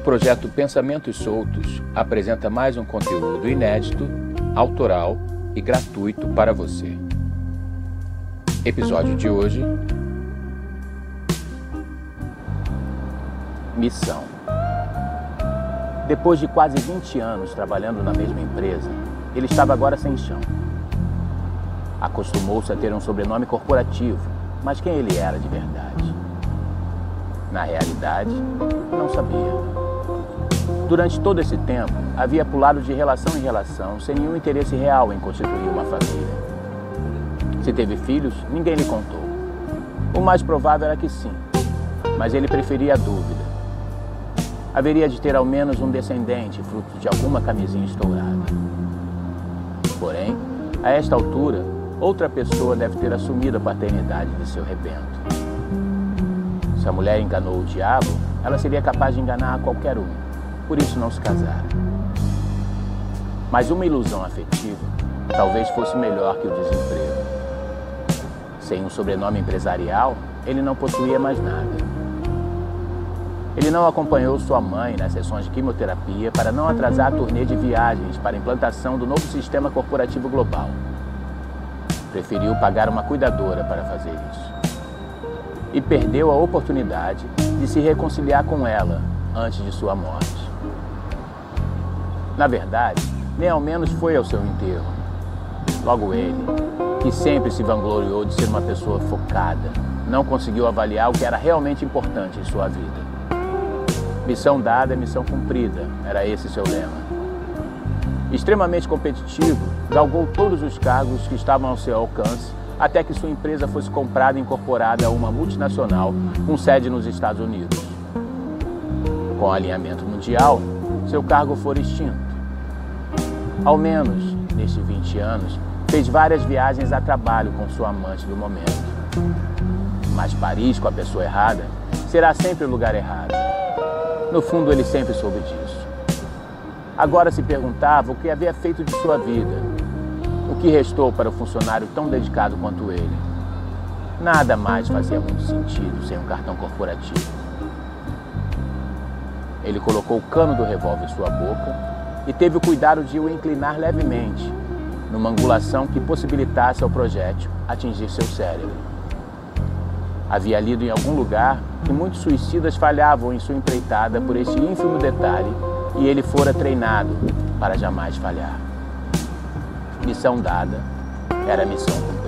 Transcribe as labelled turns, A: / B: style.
A: projeto Pensamentos Soltos apresenta mais um conteúdo inédito, autoral e gratuito para você. Episódio de hoje: Missão. Depois de quase 20 anos trabalhando na mesma empresa, ele estava agora sem chão. Acostumou-se a ter um sobrenome corporativo, mas quem ele era de verdade? Na realidade, não sabia. Durante todo esse tempo, havia pulado de relação em relação, sem nenhum interesse real em constituir uma família. Se teve filhos, ninguém lhe contou. O mais provável era que sim, mas ele preferia a dúvida. Haveria de ter ao menos um descendente, fruto de alguma camisinha estourada. Porém, a esta altura, outra pessoa deve ter assumido a paternidade de seu rebento. Se a mulher enganou o diabo, ela seria capaz de enganar qualquer um por isso não se casaram. Mas uma ilusão afetiva talvez fosse melhor que o desemprego. Sem um sobrenome empresarial, ele não possuía mais nada. Ele não acompanhou sua mãe nas sessões de quimioterapia para não atrasar a turnê de viagens para a implantação do novo sistema corporativo global. Preferiu pagar uma cuidadora para fazer isso. E perdeu a oportunidade de se reconciliar com ela antes de sua morte. Na verdade, nem ao menos foi ao seu enterro. Logo ele, que sempre se vangloriou de ser uma pessoa focada, não conseguiu avaliar o que era realmente importante em sua vida. Missão dada é missão cumprida, era esse seu lema. Extremamente competitivo, galgou todos os cargos que estavam ao seu alcance até que sua empresa fosse comprada e incorporada a uma multinacional com sede nos Estados Unidos. Com alinhamento mundial, seu cargo foi extinto ao menos, nestes 20 anos, fez várias viagens a trabalho com sua amante do momento. Mas Paris, com a pessoa errada, será sempre o lugar errado. No fundo, ele sempre soube disso. Agora se perguntava o que havia feito de sua vida. O que restou para o funcionário tão dedicado quanto ele? Nada mais fazia muito sentido sem um cartão corporativo. Ele colocou o cano do revólver em sua boca e teve o cuidado de o inclinar levemente, numa angulação que possibilitasse ao projétil atingir seu cérebro. Havia lido em algum lugar que muitos suicidas falhavam em sua empreitada por este ínfimo detalhe e ele fora treinado para jamais falhar. Missão dada era missão